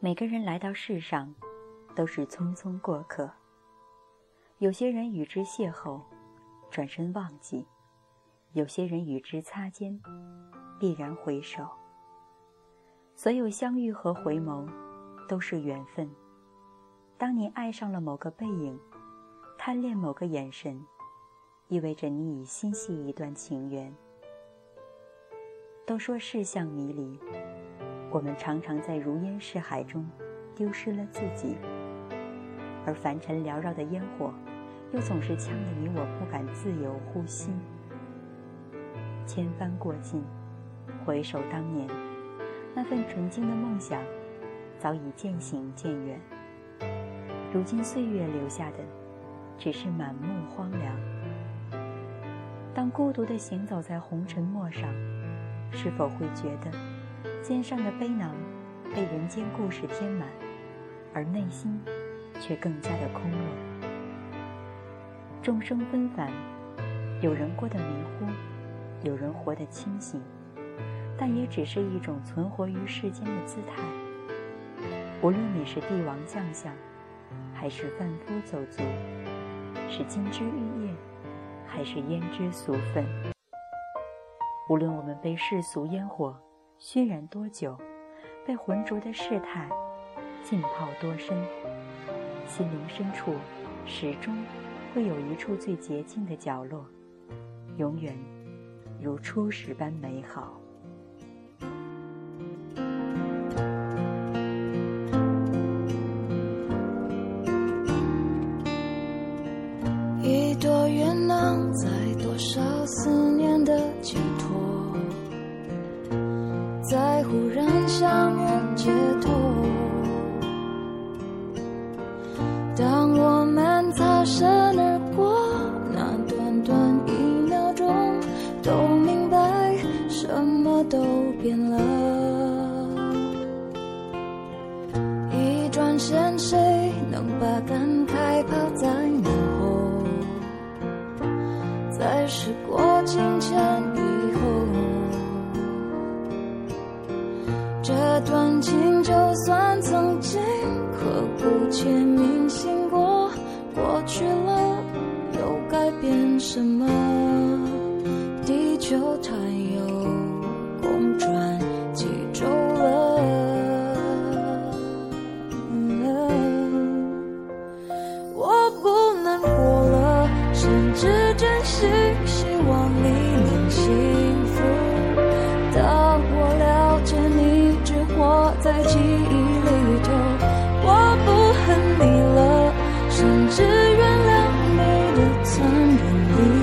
每个人来到世上，都是匆匆过客。有些人与之邂逅，转身忘记；有些人与之擦肩，必然回首。所有相遇和回眸，都是缘分。当你爱上了某个背影，贪恋某个眼神，意味着你已心系一段情缘。都说世相迷离。我们常常在如烟似海中丢失了自己，而凡尘缭绕的烟火，又总是呛得你我不敢自由呼吸。千帆过尽，回首当年，那份纯净的梦想，早已渐行渐远。如今岁月留下的，只是满目荒凉。当孤独的行走在红尘陌上，是否会觉得？肩上的背囊被人间故事填满，而内心却更加的空落。众生纷繁，有人过得迷糊，有人活得清醒，但也只是一种存活于世间的姿态。无论你是帝王将相，还是贩夫走卒，是金枝玉叶，还是胭脂俗粉，无论我们被世俗烟火。熏染多久，被浑浊的世态浸泡多深，心灵深处始终会有一处最洁净的角落，永远如初时般美好。一朵云能载多少思念的寄托？在忽然相遇街头，当我们擦身而过，那短短一秒钟，都明白什么都变了。一转身，谁能把感慨抛在脑后？在时过境迁。这段情，就算曾经刻骨且铭心过，过去了又改变什么？地球太有在记忆里头我不恨你了甚至原谅你的残忍。